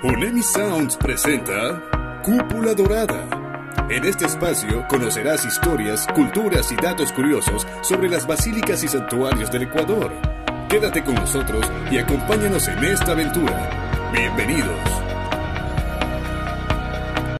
Unemi Sounds presenta Cúpula Dorada. En este espacio conocerás historias, culturas y datos curiosos sobre las basílicas y santuarios del Ecuador. Quédate con nosotros y acompáñanos en esta aventura. Bienvenidos.